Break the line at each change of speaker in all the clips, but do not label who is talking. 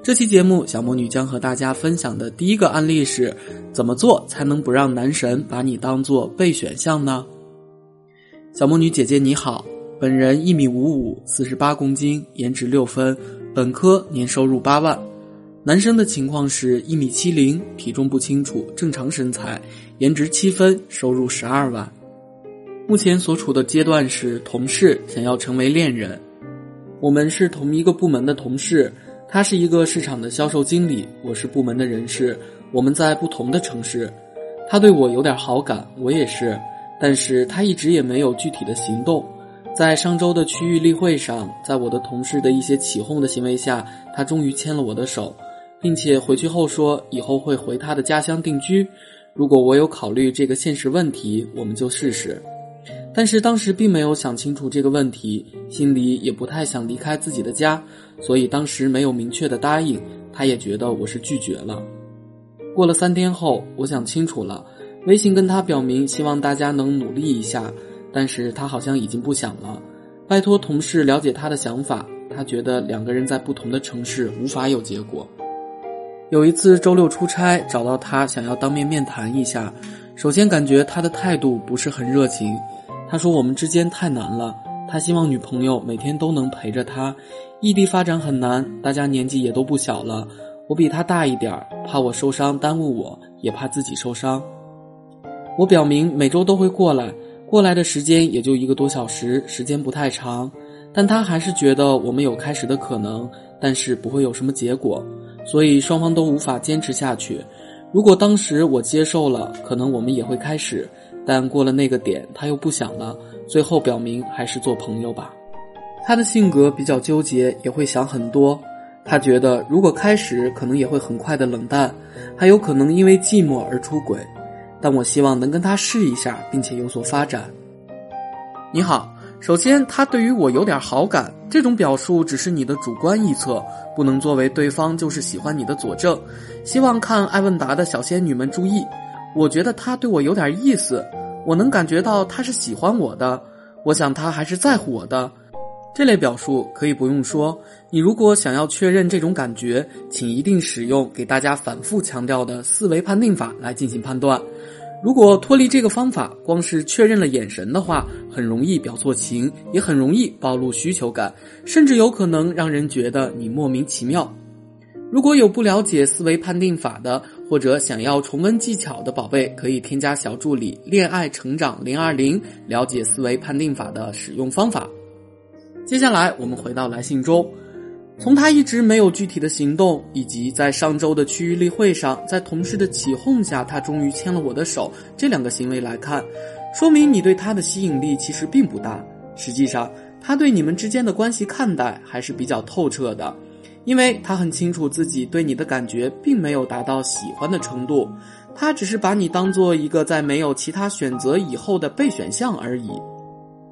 这期节目，小魔女将和大家分享的第一个案例是：怎么做才能不让男神把你当做备选项呢？小魔女姐姐你好，本人一米五五，四十八公斤，颜值六分，本科，年收入八万。男生的情况是一米七零，体重不清楚，正常身材，颜值七分，收入十二万。目前所处的阶段是同事，想要成为恋人。我们是同一个部门的同事。他是一个市场的销售经理，我是部门的人事，我们在不同的城市。他对我有点好感，我也是，但是他一直也没有具体的行动。在上周的区域例会上，在我的同事的一些起哄的行为下，他终于牵了我的手，并且回去后说以后会回他的家乡定居。如果我有考虑这个现实问题，我们就试试。但是当时并没有想清楚这个问题，心里也不太想离开自己的家。所以当时没有明确的答应，他也觉得我是拒绝了。过了三天后，我想清楚了，微信跟他表明希望大家能努力一下，但是他好像已经不想了。拜托同事了解他的想法，他觉得两个人在不同的城市无法有结果。有一次周六出差找到他，想要当面面谈一下，首先感觉他的态度不是很热情。他说我们之间太难了，他希望女朋友每天都能陪着他。异地发展很难，大家年纪也都不小了。我比他大一点儿，怕我受伤耽误我，也怕自己受伤。我表明每周都会过来，过来的时间也就一个多小时，时间不太长。但他还是觉得我们有开始的可能，但是不会有什么结果，所以双方都无法坚持下去。如果当时我接受了，可能我们也会开始，但过了那个点，他又不想了，最后表明还是做朋友吧。他的性格比较纠结，也会想很多。他觉得如果开始，可能也会很快的冷淡，还有可能因为寂寞而出轨。但我希望能跟他试一下，并且有所发展。你好，首先他对于我有点好感，这种表述只是你的主观臆测，不能作为对方就是喜欢你的佐证。希望看艾问答的小仙女们注意，我觉得他对我有点意思，我能感觉到他是喜欢我的，我想他还是在乎我的。这类表述可以不用说。你如果想要确认这种感觉，请一定使用给大家反复强调的四维判定法来进行判断。如果脱离这个方法，光是确认了眼神的话，很容易表错情，也很容易暴露需求感，甚至有可能让人觉得你莫名其妙。如果有不了解思维判定法的，或者想要重温技巧的宝贝，可以添加小助理“恋爱成长零二零”，了解思维判定法的使用方法。接下来我们回到来信中，从他一直没有具体的行动，以及在上周的区域例会上，在同事的起哄下，他终于牵了我的手，这两个行为来看，说明你对他的吸引力其实并不大。实际上，他对你们之间的关系看待还是比较透彻的，因为他很清楚自己对你的感觉并没有达到喜欢的程度，他只是把你当做一个在没有其他选择以后的备选项而已。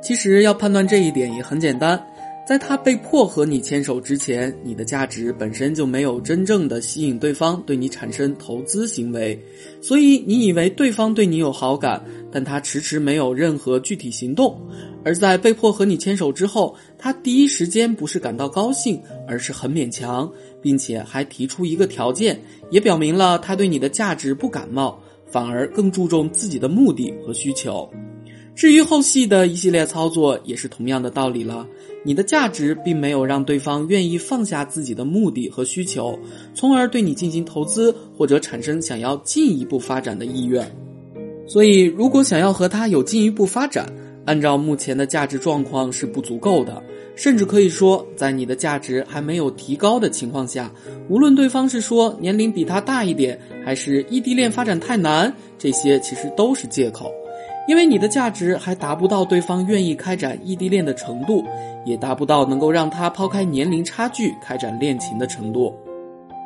其实要判断这一点也很简单，在他被迫和你牵手之前，你的价值本身就没有真正的吸引对方对你产生投资行为，所以你以为对方对你有好感，但他迟迟没有任何具体行动；而在被迫和你牵手之后，他第一时间不是感到高兴，而是很勉强，并且还提出一个条件，也表明了他对你的价值不感冒，反而更注重自己的目的和需求。至于后续的一系列操作，也是同样的道理了。你的价值并没有让对方愿意放下自己的目的和需求，从而对你进行投资或者产生想要进一步发展的意愿。所以，如果想要和他有进一步发展，按照目前的价值状况是不足够的，甚至可以说，在你的价值还没有提高的情况下，无论对方是说年龄比他大一点，还是异地恋发展太难，这些其实都是借口。因为你的价值还达不到对方愿意开展异地恋的程度，也达不到能够让他抛开年龄差距开展恋情的程度。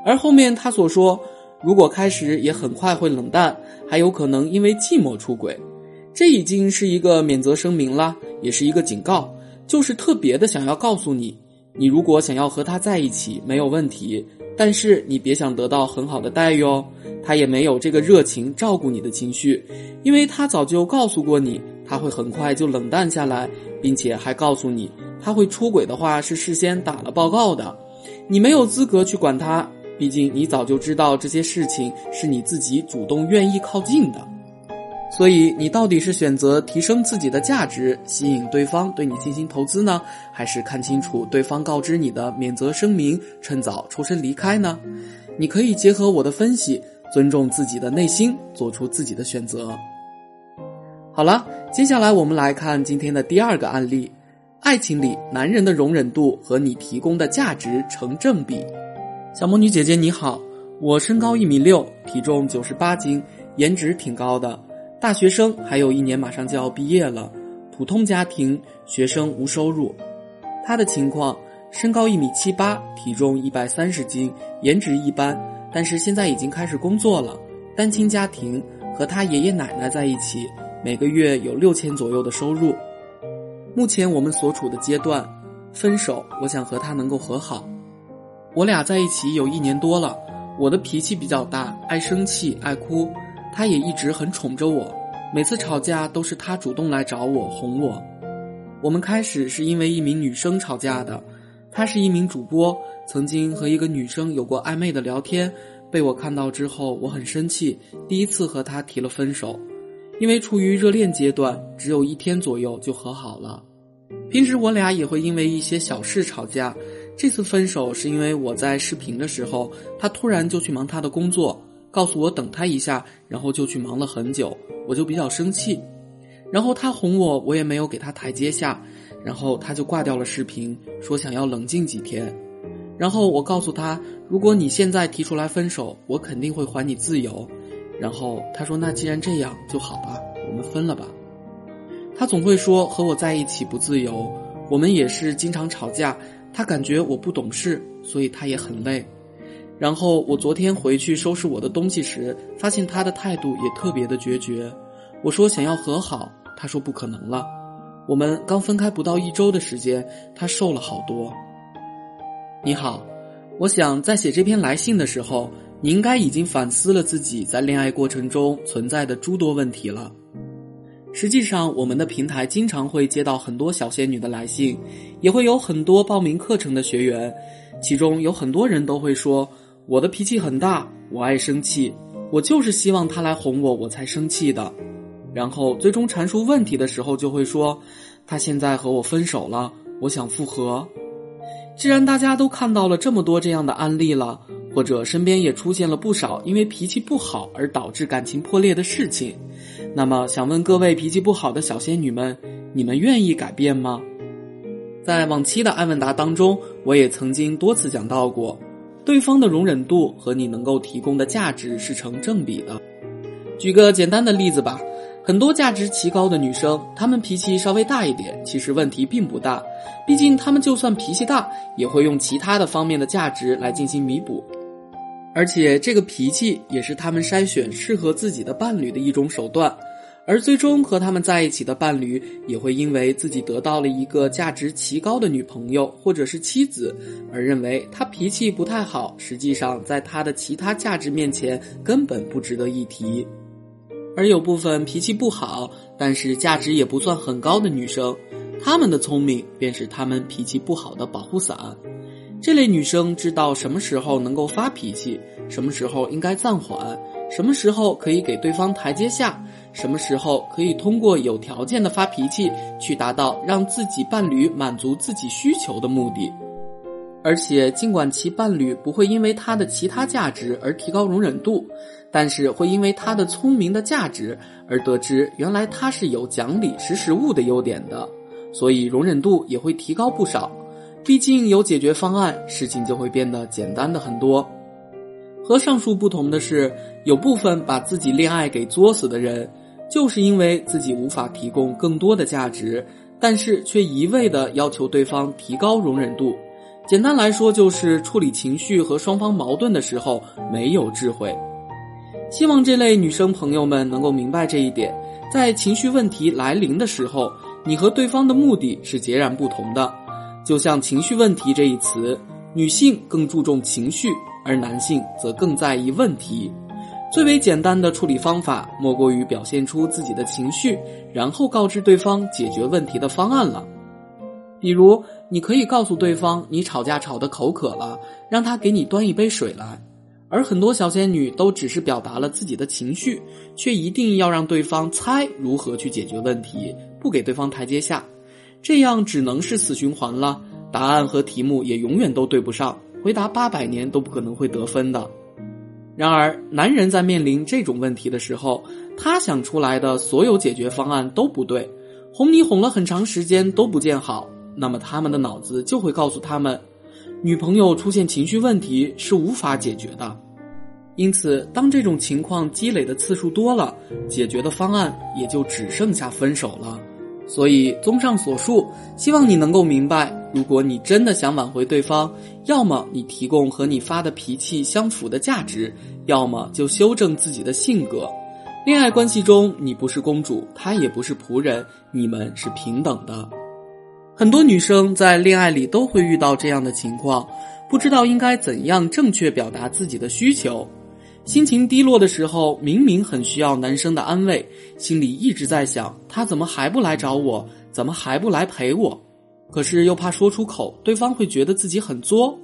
而后面他所说，如果开始也很快会冷淡，还有可能因为寂寞出轨。这已经是一个免责声明了，也是一个警告，就是特别的想要告诉你，你如果想要和他在一起没有问题，但是你别想得到很好的待遇哦。他也没有这个热情照顾你的情绪，因为他早就告诉过你，他会很快就冷淡下来，并且还告诉你，他会出轨的话是事先打了报告的，你没有资格去管他，毕竟你早就知道这些事情是你自己主动愿意靠近的。所以，你到底是选择提升自己的价值，吸引对方对你进行投资呢，还是看清楚对方告知你的免责声明，趁早抽身离开呢？你可以结合我的分析，尊重自己的内心，做出自己的选择。好了，接下来我们来看今天的第二个案例：爱情里男人的容忍度和你提供的价值成正比。小魔女姐姐你好，我身高一米六，体重九十八斤，颜值挺高的。大学生还有一年，马上就要毕业了。普通家庭，学生无收入。他的情况：身高一米七八，体重一百三十斤，颜值一般，但是现在已经开始工作了。单亲家庭，和他爷爷奶奶在一起，每个月有六千左右的收入。目前我们所处的阶段，分手。我想和他能够和好。我俩在一起有一年多了，我的脾气比较大，爱生气，爱哭。他也一直很宠着我，每次吵架都是他主动来找我哄我。我们开始是因为一名女生吵架的，她是一名主播，曾经和一个女生有过暧昧的聊天，被我看到之后我很生气，第一次和她提了分手。因为处于热恋阶段，只有一天左右就和好了。平时我俩也会因为一些小事吵架，这次分手是因为我在视频的时候，他突然就去忙他的工作。告诉我等他一下，然后就去忙了很久，我就比较生气。然后他哄我，我也没有给他台阶下，然后他就挂掉了视频，说想要冷静几天。然后我告诉他，如果你现在提出来分手，我肯定会还你自由。然后他说，那既然这样就好吧，我们分了吧。他总会说和我在一起不自由，我们也是经常吵架，他感觉我不懂事，所以他也很累。然后我昨天回去收拾我的东西时，发现他的态度也特别的决绝。我说想要和好，他说不可能了。我们刚分开不到一周的时间，他瘦了好多。你好，我想在写这篇来信的时候，你应该已经反思了自己在恋爱过程中存在的诸多问题了。实际上，我们的平台经常会接到很多小仙女的来信，也会有很多报名课程的学员，其中有很多人都会说。我的脾气很大，我爱生气，我就是希望他来哄我，我才生气的。然后最终阐述问题的时候，就会说，他现在和我分手了，我想复合。既然大家都看到了这么多这样的案例了，或者身边也出现了不少因为脾气不好而导致感情破裂的事情，那么想问各位脾气不好的小仙女们，你们愿意改变吗？在往期的安问答当中，我也曾经多次讲到过。对方的容忍度和你能够提供的价值是成正比的。举个简单的例子吧，很多价值奇高的女生，她们脾气稍微大一点，其实问题并不大。毕竟她们就算脾气大，也会用其他的方面的价值来进行弥补。而且这个脾气也是她们筛选适合自己的伴侣的一种手段。而最终和他们在一起的伴侣，也会因为自己得到了一个价值奇高的女朋友或者是妻子，而认为他脾气不太好，实际上在他的其他价值面前根本不值得一提。而有部分脾气不好，但是价值也不算很高的女生，她们的聪明便是她们脾气不好的保护伞。这类女生知道什么时候能够发脾气，什么时候应该暂缓，什么时候可以给对方台阶下。什么时候可以通过有条件的发脾气，去达到让自己伴侣满足自己需求的目的？而且，尽管其伴侣不会因为他的其他价值而提高容忍度，但是会因为他的聪明的价值而得知原来他是有讲理、识时务的优点的，所以容忍度也会提高不少。毕竟有解决方案，事情就会变得简单的很多。和上述不同的是，有部分把自己恋爱给作死的人。就是因为自己无法提供更多的价值，但是却一味的要求对方提高容忍度。简单来说，就是处理情绪和双方矛盾的时候没有智慧。希望这类女生朋友们能够明白这一点，在情绪问题来临的时候，你和对方的目的是截然不同的。就像“情绪问题”这一词，女性更注重情绪，而男性则更在意问题。最为简单的处理方法，莫过于表现出自己的情绪，然后告知对方解决问题的方案了。比如，你可以告诉对方你吵架吵得口渴了，让他给你端一杯水来。而很多小仙女都只是表达了自己的情绪，却一定要让对方猜如何去解决问题，不给对方台阶下，这样只能是死循环了。答案和题目也永远都对不上，回答八百年都不可能会得分的。然而，男人在面临这种问题的时候，他想出来的所有解决方案都不对，哄你哄了很长时间都不见好，那么他们的脑子就会告诉他们，女朋友出现情绪问题是无法解决的。因此，当这种情况积累的次数多了，解决的方案也就只剩下分手了。所以，综上所述，希望你能够明白。如果你真的想挽回对方，要么你提供和你发的脾气相符的价值，要么就修正自己的性格。恋爱关系中，你不是公主，他也不是仆人，你们是平等的。很多女生在恋爱里都会遇到这样的情况，不知道应该怎样正确表达自己的需求。心情低落的时候，明明很需要男生的安慰，心里一直在想他怎么还不来找我，怎么还不来陪我。可是又怕说出口，对方会觉得自己很作。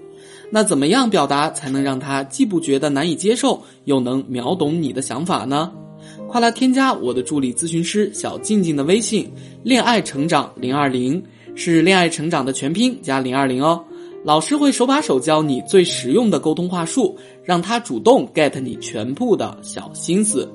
那怎么样表达才能让他既不觉得难以接受，又能秒懂你的想法呢？快来添加我的助理咨询师小静静的微信“恋爱成长零二零”，是恋爱成长的全拼加零二零哦。老师会手把手教你最实用的沟通话术，让他主动 get 你全部的小心思。